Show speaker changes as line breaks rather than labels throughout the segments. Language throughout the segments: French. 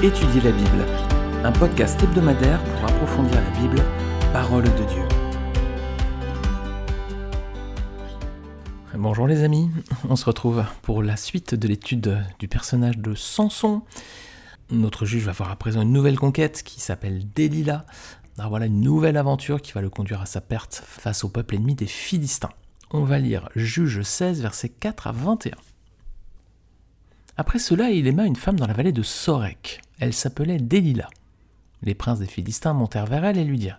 Étudier la Bible, un podcast hebdomadaire pour approfondir la Bible, parole de Dieu. Bonjour les amis, on se retrouve pour la suite de l'étude du personnage de Samson. Notre juge va voir à présent une nouvelle conquête qui s'appelle. Alors voilà une nouvelle aventure qui va le conduire à sa perte face au peuple ennemi des Philistins. On va lire Juge 16, versets 4 à 21. Après cela, il aima une femme dans la vallée de Sorek. Elle s'appelait Delilah. Les princes des Philistins montèrent vers elle et lui dirent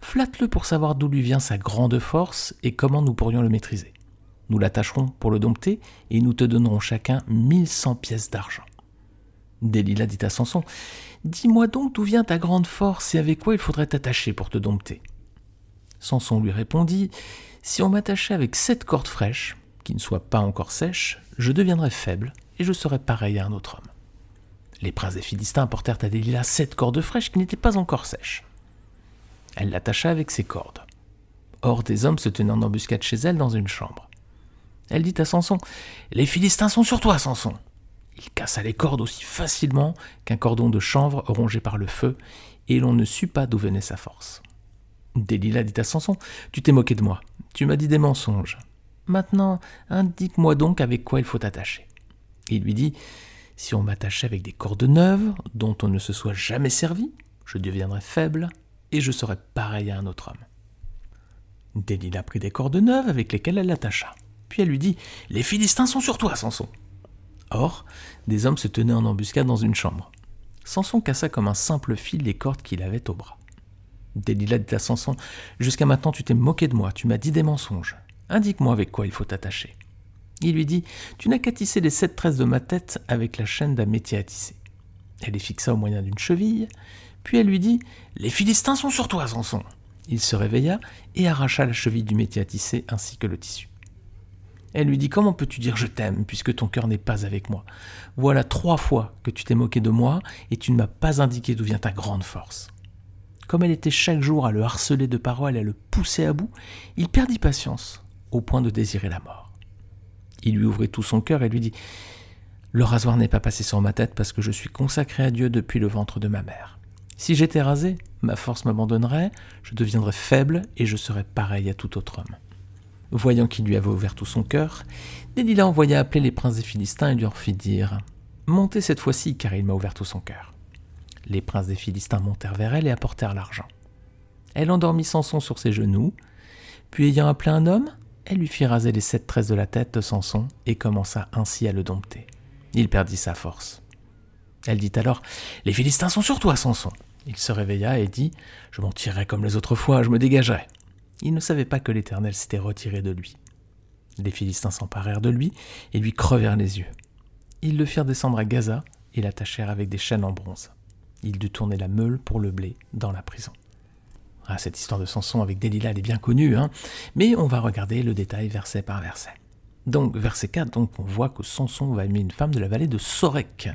Flatte-le pour savoir d'où lui vient sa grande force et comment nous pourrions le maîtriser. Nous l'attacherons pour le dompter et nous te donnerons chacun mille cent pièces d'argent. Delilah dit à Samson Dis-moi donc d'où vient ta grande force et avec quoi il faudrait t'attacher pour te dompter. Samson lui répondit Si on m'attachait avec sept cordes fraîches, ne soient pas encore sèches, je deviendrais faible et je serai pareil à un autre homme. Les princes des Philistins apportèrent à Delilah sept cordes fraîches qui n'étaient pas encore sèches. Elle l'attacha avec ses cordes. Or, des hommes se tenaient en embuscade chez elle dans une chambre. Elle dit à Samson Les Philistins sont sur toi, Samson Il cassa les cordes aussi facilement qu'un cordon de chanvre rongé par le feu, et l'on ne sut pas d'où venait sa force. Delilah dit à Samson Tu t'es moqué de moi, tu m'as dit des mensonges. Maintenant, indique-moi donc avec quoi il faut t'attacher. Il lui dit Si on m'attachait avec des cordes neuves, dont on ne se soit jamais servi, je deviendrais faible et je serais pareil à un autre homme. Delilah prit des cordes neuves avec lesquelles elle l'attacha. Puis elle lui dit Les Philistins sont sur toi, Samson. Or, des hommes se tenaient en embuscade dans une chambre. Samson cassa comme un simple fil les cordes qu'il avait au bras. Delilah dit à Samson Jusqu'à maintenant, tu t'es moqué de moi, tu m'as dit des mensonges. Indique-moi avec quoi il faut t'attacher. Il lui dit Tu n'as qu'à tisser les sept tresses de ma tête avec la chaîne d'un métier à tisser. Elle les fixa au moyen d'une cheville, puis elle lui dit Les Philistins sont sur toi, Samson. Il se réveilla et arracha la cheville du métier à tisser ainsi que le tissu. Elle lui dit Comment peux-tu dire je t'aime puisque ton cœur n'est pas avec moi? Voilà trois fois que tu t'es moqué de moi et tu ne m'as pas indiqué d'où vient ta grande force. Comme elle était chaque jour à le harceler de paroles et à le pousser à bout, il perdit patience au point de désirer la mort. Il lui ouvrit tout son cœur et lui dit Le rasoir n'est pas passé sur ma tête parce que je suis consacré à Dieu depuis le ventre de ma mère. Si j'étais rasé, ma force m'abandonnerait, je deviendrais faible et je serais pareil à tout autre homme. Voyant qu'il lui avait ouvert tout son cœur, Delilah envoya appeler les princes des Philistins et lui en fit dire Montez cette fois-ci, car il m'a ouvert tout son cœur. Les princes des Philistins montèrent vers elle et apportèrent l'argent. Elle endormit Samson sur ses genoux, puis ayant appelé un homme, elle lui fit raser les sept tresses de la tête de Samson et commença ainsi à le dompter. Il perdit sa force. Elle dit alors Les Philistins sont sur toi, Samson. Il se réveilla et dit Je m'en tirerai comme les autres fois, je me dégagerai. Il ne savait pas que l'Éternel s'était retiré de lui. Les Philistins s'emparèrent de lui et lui crevèrent les yeux. Ils le firent descendre à Gaza et l'attachèrent avec des chaînes en bronze. Il dut tourner la meule pour le blé dans la prison. Ah, cette histoire de Samson avec Delilah, elle est bien connue, hein mais on va regarder le détail verset par verset. Donc, verset 4, donc, on voit que Samson va aimer une femme de la vallée de Sorek.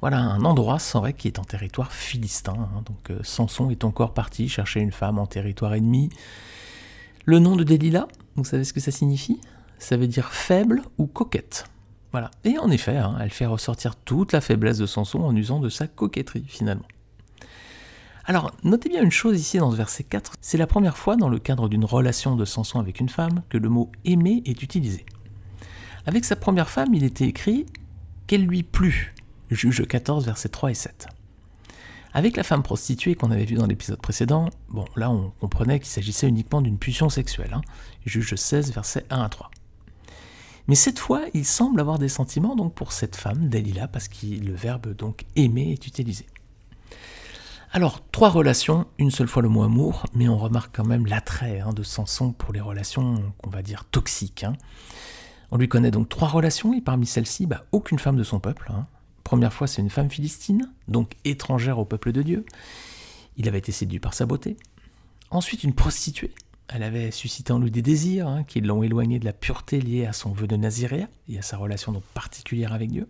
Voilà un endroit, Sorek, qui est en territoire philistin. Hein. donc, euh, Samson est encore parti chercher une femme en territoire ennemi. Le nom de Delilah, vous savez ce que ça signifie? Ça veut dire faible ou coquette. Voilà. Et en effet, hein, elle fait ressortir toute la faiblesse de Samson en usant de sa coquetterie, finalement. Alors, notez bien une chose ici dans ce verset 4, c'est la première fois dans le cadre d'une relation de Samson avec une femme que le mot aimer est utilisé. Avec sa première femme, il était écrit qu'elle lui plut. Juge 14, versets 3 et 7. Avec la femme prostituée qu'on avait vue dans l'épisode précédent, bon, là on comprenait qu'il s'agissait uniquement d'une pulsion sexuelle. Hein. Juge 16, versets 1 à 3. Mais cette fois, il semble avoir des sentiments donc pour cette femme, Dalila, parce que le verbe donc aimer est utilisé. Alors, trois relations, une seule fois le mot amour, mais on remarque quand même l'attrait hein, de Samson pour les relations qu'on va dire toxiques. Hein. On lui connaît donc trois relations, et parmi celles-ci, bah, aucune femme de son peuple. Hein. Première fois, c'est une femme philistine, donc étrangère au peuple de Dieu. Il avait été séduit par sa beauté. Ensuite, une prostituée. Elle avait suscité en lui des désirs qui l'ont éloigné de la pureté liée à son vœu de Naziréa et à sa relation donc particulière avec Dieu.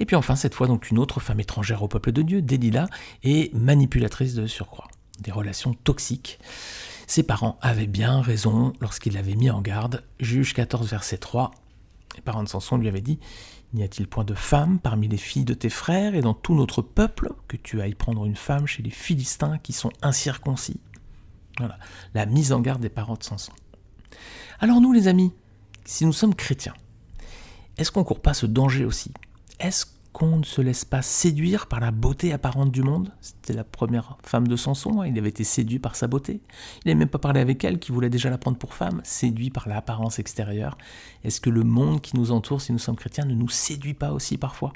Et puis enfin, cette fois, donc une autre femme étrangère au peuple de Dieu, Delilah, et manipulatrice de surcroît. Des relations toxiques. Ses parents avaient bien raison lorsqu'ils l'avaient mis en garde. Juge 14, verset 3. Les parents de Samson lui avaient dit N'y a-t-il point de femme parmi les filles de tes frères et dans tout notre peuple que tu ailles prendre une femme chez les Philistins qui sont incirconcis? Voilà, la mise en garde des parents de Samson. Alors nous les amis, si nous sommes chrétiens, est-ce qu'on court pas ce danger aussi Est-ce qu'on ne se laisse pas séduire par la beauté apparente du monde? C'était la première femme de Samson, hein, il avait été séduit par sa beauté. Il n'avait même pas parlé avec elle, qui voulait déjà la prendre pour femme, séduit par l'apparence extérieure. Est-ce que le monde qui nous entoure, si nous sommes chrétiens, ne nous séduit pas aussi parfois?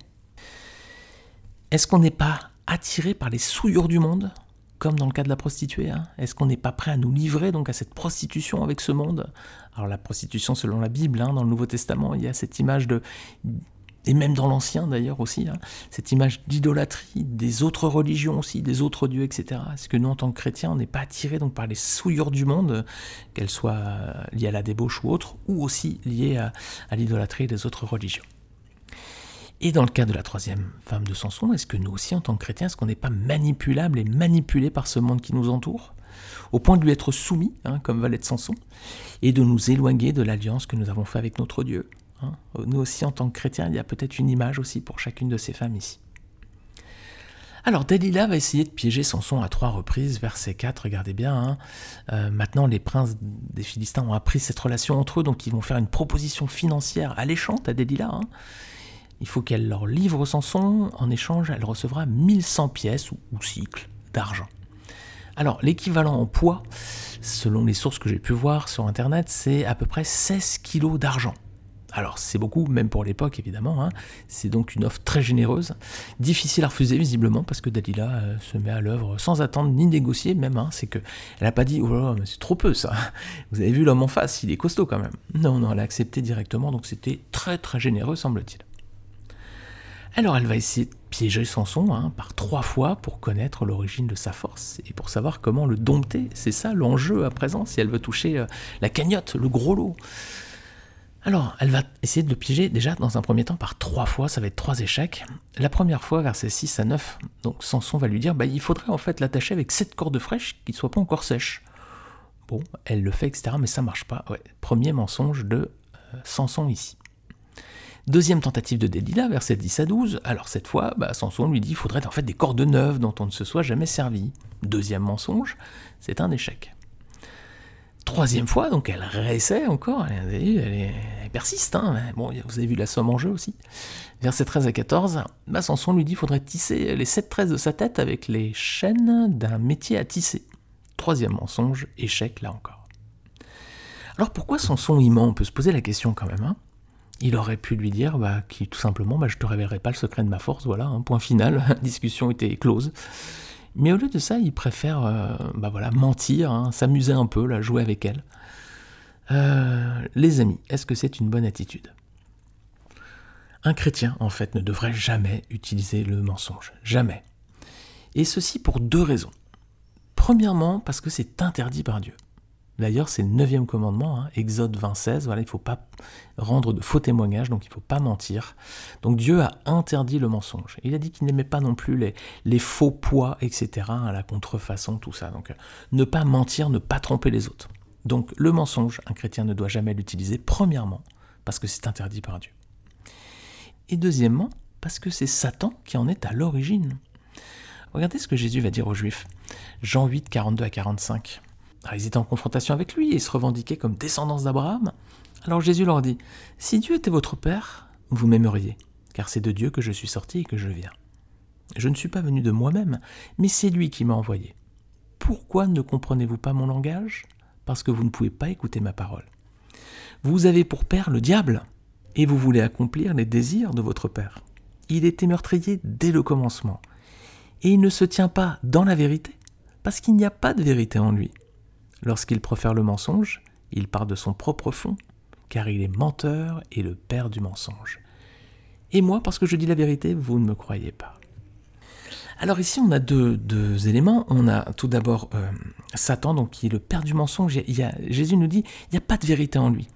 Est-ce qu'on n'est pas attiré par les souillures du monde comme dans le cas de la prostituée. Hein? Est-ce qu'on n'est pas prêt à nous livrer donc à cette prostitution avec ce monde? Alors la prostitution selon la Bible, hein, dans le Nouveau Testament, il y a cette image de et même dans l'Ancien d'ailleurs aussi, hein, cette image d'idolâtrie des autres religions aussi, des autres dieux, etc. Est-ce que nous, en tant que chrétiens, on n'est pas attirés donc par les souillures du monde, qu'elles soient liées à la débauche ou autre, ou aussi liées à, l'idolâtrie des autres religions? Et dans le cas de la troisième femme de Samson, est-ce que nous aussi, en tant que chrétiens, est-ce qu'on n'est pas manipulable et manipulé par ce monde qui nous entoure, au point de lui être soumis, hein, comme valet de Samson, et de nous éloigner de l'alliance que nous avons faite avec notre Dieu? Hein Nous aussi, en tant que chrétiens, il y a peut-être une image aussi pour chacune de ces femmes ici. Alors Dalila va essayer de piéger Samson à trois reprises, verset 4, regardez bien. Hein. Euh, maintenant, les princes des Philistins ont appris cette relation entre eux, donc ils vont faire une proposition financière alléchante à Dalila. Hein. Il faut qu'elle leur livre Samson, en échange, elle recevra 1100 pièces ou, cycles d'argent. Alors, l'équivalent en poids, selon les sources que j'ai pu voir sur Internet, c'est à peu près 16 kilos d'argent. Alors, c'est beaucoup, même pour l'époque, évidemment. Hein. C'est donc une offre très généreuse. Difficile à refuser, visiblement, parce que Dalila euh, se met à l'œuvre sans attendre ni négocier, même. Hein. C'est que elle n'a pas dit, oh c'est trop peu, ça. Vous avez vu l'homme en face, il est costaud quand même. Non, non, elle a accepté directement, donc c'était très, très généreux, semble-t-il. Alors elle va essayer de piéger Samson hein, par trois fois pour connaître l'origine de sa force et pour savoir comment le dompter. C'est ça l'enjeu à présent si elle veut toucher euh, la cagnotte, le gros lot. Alors, elle va essayer de le piéger déjà dans un premier temps par trois fois, ça va être trois échecs. La première fois, versets 6 à 9, donc Samson va lui dire bah, il faudrait en fait l'attacher avec sept cordes fraîches qui ne soient pas encore sèches. Bon, elle le fait, etc., mais ça marche pas. Premier mensonge de euh, Samson ici. Deuxième tentative de Delilah, verset 10 à 12. Alors cette fois, bah, Samson lui dit qu'il faudrait en fait des cordes neuves dont on ne se soit jamais servi. Deuxième mensonge, c'est un échec. Troisième fois, donc elle réessaie encore, elle, persiste. Hein. Bon, vous avez vu la somme en jeu aussi. Verset 13 à 14, bah, Samson lui dit qu'il faudrait tisser les sept tresses de sa tête avec les chaînes d'un métier à tisser. Troisième mensonge, échec là encore. Alors pourquoi Samson ment? On peut se poser la question quand même. Hein il aurait pu lui dire bah, qui, tout simplement bah, je te révélerai pas le secret de ma force, voilà, un point final, la discussion était close. Mais au lieu de ça, il préfère euh, bah, voilà, mentir, hein, s'amuser un peu, là, jouer avec elle. Euh, les amis, est-ce que c'est une bonne attitude? Un chrétien, en fait, ne devrait jamais utiliser le mensonge. Jamais. Et ceci pour deux raisons. Premièrement, parce que c'est interdit par Dieu. D'ailleurs, c'est le neuvième commandement, hein, Exode 20, voilà, il ne faut pas rendre de faux témoignages, donc il ne faut pas mentir. Donc Dieu a interdit le mensonge. Il a dit qu'il n'aimait pas non plus les, faux poids, etc., la contrefaçon, tout ça. Donc ne pas mentir, ne pas tromper les autres. Donc le mensonge, un chrétien ne doit jamais l'utiliser, premièrement, parce que c'est interdit par Dieu. Et deuxièmement, parce que c'est Satan qui en est à l'origine. Regardez ce que Jésus va dire aux Juifs. Jean 8, 42 à 45. Ils étaient en confrontation avec lui et se revendiquaient comme descendants d'Abraham. Alors Jésus leur dit, Si Dieu était votre Père, vous m'aimeriez, car c'est de Dieu que je suis sorti et que je viens. Je ne suis pas venu de moi-même, mais c'est lui qui m'a envoyé. Pourquoi ne comprenez-vous pas mon langage? Parce que vous ne pouvez pas écouter ma parole. Vous avez pour père le diable, et vous voulez accomplir les désirs de votre père. Il était meurtrier dès le commencement, et il ne se tient pas dans la vérité, parce qu'il n'y a pas de vérité en lui. Lorsqu'il profère le mensonge, il part de son propre fond, car il est menteur et le père du mensonge. Et moi, parce que je dis la vérité, vous ne me croyez pas. Alors ici, on a deux, éléments. On a tout d'abord euh, Satan, donc qui est le père du mensonge. Jésus nous dit, il n'y a pas de vérité en lui.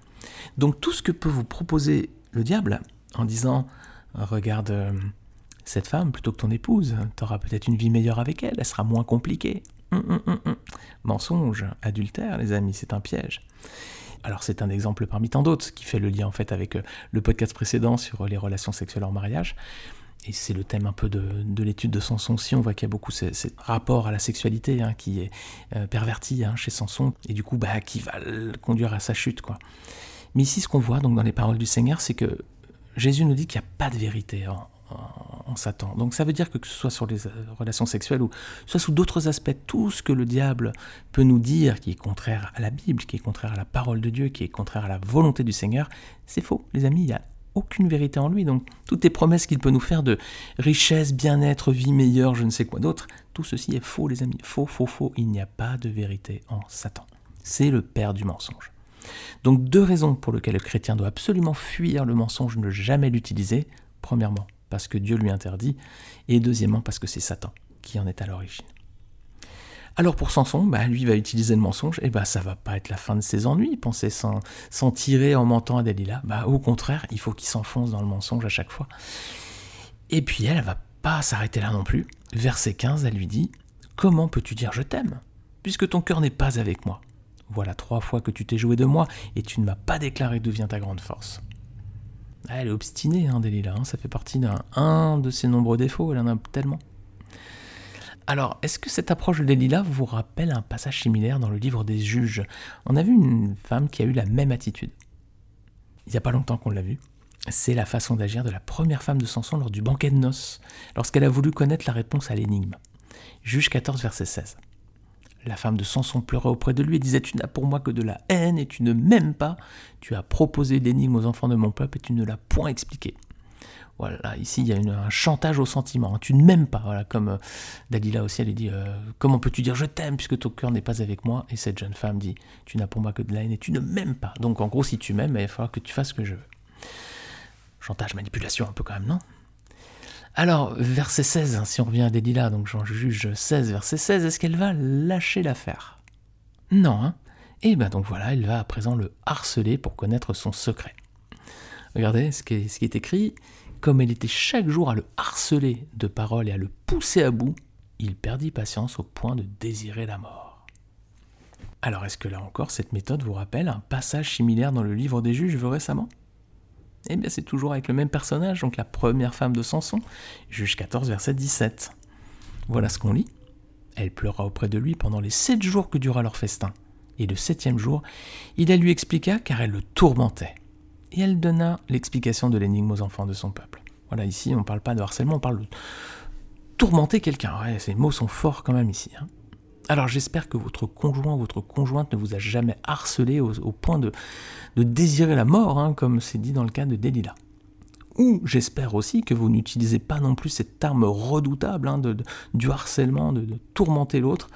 Donc tout ce que peut vous proposer le diable, en disant, regarde euh, cette femme plutôt que ton épouse, tu auras peut-être une vie meilleure avec elle, elle sera moins compliquée. Hum, hum, hum, Mensonge, adultère, les amis, c'est un piège. Alors c'est un exemple parmi tant d'autres qui fait le lien en fait avec euh, le podcast précédent sur les relations sexuelles en mariage. Et c'est le thème un peu de, l'étude de Samson aussi. On voit qu'il y a beaucoup ce, rapport à la sexualité hein, qui est euh, perverti hein, chez Samson et du coup bah, qui va conduire à sa chute. quoi. Mais ici, ce qu'on voit donc dans les paroles du Seigneur, c'est que Jésus nous dit qu'il n'y a pas de vérité en, en, Satan. Donc ça veut dire que que ce soit sur les euh, relations sexuelles ou soit sous d'autres aspects, tout ce que le diable peut nous dire qui est contraire à la Bible, qui est contraire à la parole de Dieu, qui est contraire à la volonté du Seigneur, c'est faux, les amis, il n'y a aucune vérité en lui. Donc toutes les promesses qu'il peut nous faire de richesse, bien-être, vie meilleure, je ne sais quoi d'autre, tout ceci est faux, les amis. Faux, faux, faux. Il n'y a pas de vérité en Satan. C'est le père du mensonge. Donc deux raisons pour lesquelles le chrétien doit absolument fuir le mensonge, ne jamais l'utiliser. Premièrement, parce que Dieu lui interdit, et deuxièmement parce que c'est Satan qui en est à l'origine. Alors pour Samson, bah, lui va utiliser le mensonge, et bah ça va pas être la fin de ses ennuis, il pensait s'en tirer en mentant à Dalila. Bah, au contraire, il faut qu'il s'enfonce dans le mensonge à chaque fois. Et puis elle, elle va pas s'arrêter là non plus. Verset 15, elle lui dit Comment peux-tu dire je t'aime, puisque ton cœur n'est pas avec moi? Voilà trois fois que tu t'es joué de moi, et tu ne m'as pas déclaré d'où vient ta grande force. Ah, elle est obstinée, hein, Dalila, hein, ça fait partie d'un de ses nombreux défauts, elle en a tellement. Alors, est-ce que cette approche de Delilah vous rappelle un passage similaire dans le livre des juges? On a vu une femme qui a eu la même attitude. Il n'y a pas longtemps qu'on l'a vu. C'est la façon d'agir de la première femme de Samson lors du banquet de noces, lorsqu'elle a voulu connaître la réponse à l'énigme. Juge 14, verset 16. La femme de Samson pleurait auprès de lui et disait Tu n'as pour moi que de la haine et tu ne m'aimes pas. Tu as proposé l'énigme aux enfants de mon peuple et tu ne l'as point expliqué. Voilà, ici il y a un chantage au sentiment. Hein. Tu ne m'aimes pas. Voilà, comme euh, Dalila aussi, elle dit euh, Comment peux-tu dire je t'aime puisque ton cœur n'est pas avec moi? Et cette jeune femme dit Tu n'as pour moi que de la haine et tu ne m'aimes pas. Donc en gros, si tu m'aimes, il falloir que tu fasses ce que je veux. Chantage, manipulation, un peu quand même, non? Alors, verset 16, hein, si on revient à Dalila, donc j'en juge 16, verset 16, est-ce qu'elle va lâcher l'affaire? Non, hein Et bien donc voilà, elle va à présent le harceler pour connaître son secret. Regardez ce qui est écrit, comme elle était chaque jour à le harceler de paroles et à le pousser à bout, il perdit patience au point de désirer la mort. Alors est-ce que là encore, cette méthode vous rappelle un passage similaire dans le livre des juges vu récemment? Eh bien c'est toujours avec le même personnage, donc la première femme de Samson, juge 14, verset 17. Voilà ce qu'on lit. Elle pleura auprès de lui pendant les sept jours que dura leur festin. Et le septième jour, il la lui expliqua car elle le tourmentait et elle donna l'explication de l'énigme aux enfants de son peuple. Voilà, ici, on ne parle pas de harcèlement, on parle de tourmenter quelqu'un. Ces mots sont forts quand même ici. Hein. Alors j'espère que votre conjoint ou votre conjointe ne vous a jamais harcelé au, point de, désirer la mort, hein, comme c'est dit dans le cas de Delilah. Ou j'espère aussi que vous n'utilisez pas non plus cette arme redoutable hein, du harcèlement, de, tourmenter l'autre.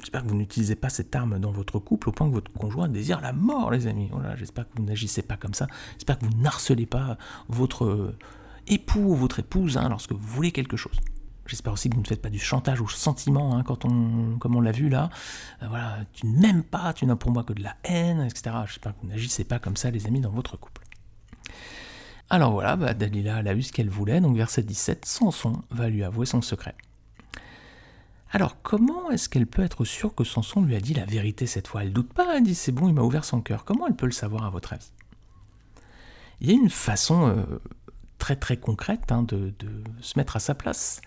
J'espère que vous n'utilisez pas cette arme dans votre couple au point que votre conjoint désire la mort, les amis. Voilà, j'espère que vous n'agissez pas comme ça. J'espère que vous n'harcelez pas votre euh, époux ou votre épouse hein, lorsque vous voulez quelque chose. J'espère aussi que vous ne faites pas du chantage ou sentiment, hein, quand on, comme on l'a vu là. Euh, voilà, tu ne m'aimes pas, tu n'as pour moi que de la haine, etc. J'espère que vous n'agissez pas comme ça, les amis, dans votre couple. Alors voilà, bah, Dalila a eu ce qu'elle voulait, donc verset 17, Samson va lui avouer son secret. Alors comment est-ce qu'elle peut être sûre que Samson lui a dit la vérité cette fois? Elle doute pas, elle dit c'est bon, il m'a ouvert son cœur. Comment elle peut le savoir à votre avis? Il y a une façon euh, très très concrète hein, de, de, se mettre à sa place.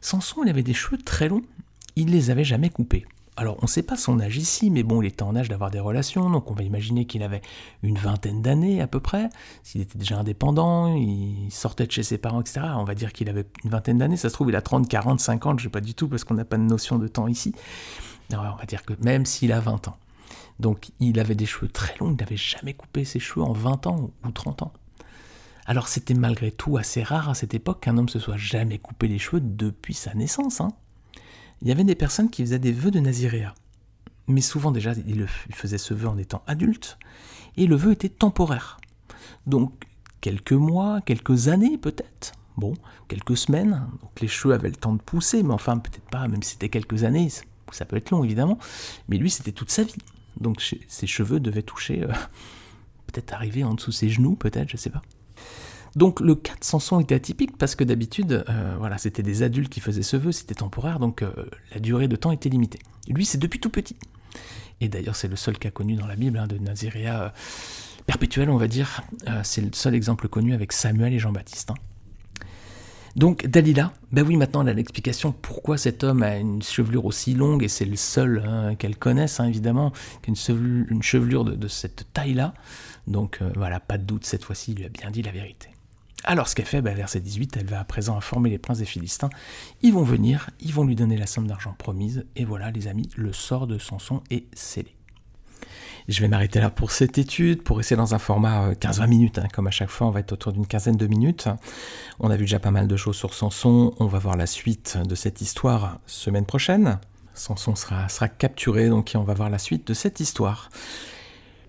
Samson, il avait des cheveux très longs, il les avait jamais coupés. Alors, on ne sait pas son âge ici, mais bon, il était en âge d'avoir des relations, donc on va imaginer qu'il avait une vingtaine d'années à peu près. S'il était déjà indépendant, il sortait de chez ses parents, etc. On va dire qu'il avait une vingtaine d'années. Ça se trouve, il a 30, 40, 50, je sais pas du tout, parce qu'on n'a pas de notion de temps ici. On va dire que même s'il a 20 ans. Donc, il avait des cheveux très longs, il n'avait jamais coupé ses cheveux en 20 ans ou 30 ans. Alors, c'était malgré tout assez rare à cette époque qu'un homme se soit jamais coupé les cheveux depuis sa naissance. Hein il y avait des personnes qui faisaient des vœux de naziréa. Mais souvent déjà, ils faisaient ce vœu en étant adultes, et le vœu était temporaire. Donc quelques mois, quelques années peut-être, bon, quelques semaines, donc les cheveux avaient le temps de pousser, mais enfin peut-être pas, même si c'était quelques années, ça peut être long évidemment, mais lui c'était toute sa vie. Donc ses cheveux devaient toucher, euh, peut-être arriver en dessous ses genoux, peut-être, je sais pas. Donc le cas de Samson était atypique parce que d'habitude, euh, voilà, c'était des adultes qui faisaient ce vœu, c'était temporaire, donc euh, la durée de temps était limitée. lui, c'est depuis tout petit. Et d'ailleurs, c'est le seul cas connu dans la Bible hein, de Naziréa euh, perpétuel, on va dire. C'est le seul exemple connu avec Samuel et Jean-Baptiste. Hein. Donc Dalila, ben oui, maintenant elle a l'explication pourquoi cet homme a une chevelure aussi longue, et c'est le seul hein, qu'elle connaisse, évidemment, qu'une chevelure, une chevelure de, cette taille-là. Donc voilà, pas de doute, cette fois-ci, il lui a bien dit la vérité. Alors ce qu'elle fait, ben, verset 18, elle va à présent informer les princes des Philistins. Ils vont venir, ils vont lui donner la somme d'argent promise, et voilà les amis, le sort de Samson est scellé. Je vais m'arrêter là pour cette étude, pour rester dans un format 15-20 euh, minutes. Hein. Comme à chaque fois, on va être autour d'une quinzaine de minutes. On a vu déjà pas mal de choses sur Samson. On va voir la suite de cette histoire semaine prochaine. Samson sera capturé, donc on va voir la suite de cette histoire.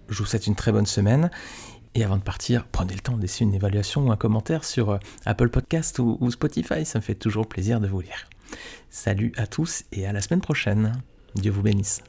Je vous souhaite une très bonne semaine. Et avant de partir, prenez le temps de une évaluation ou un commentaire sur euh, Apple Podcast ou Spotify. Ça me fait toujours plaisir de vous lire. Salut à tous et à la semaine prochaine. Dieu vous bénisse.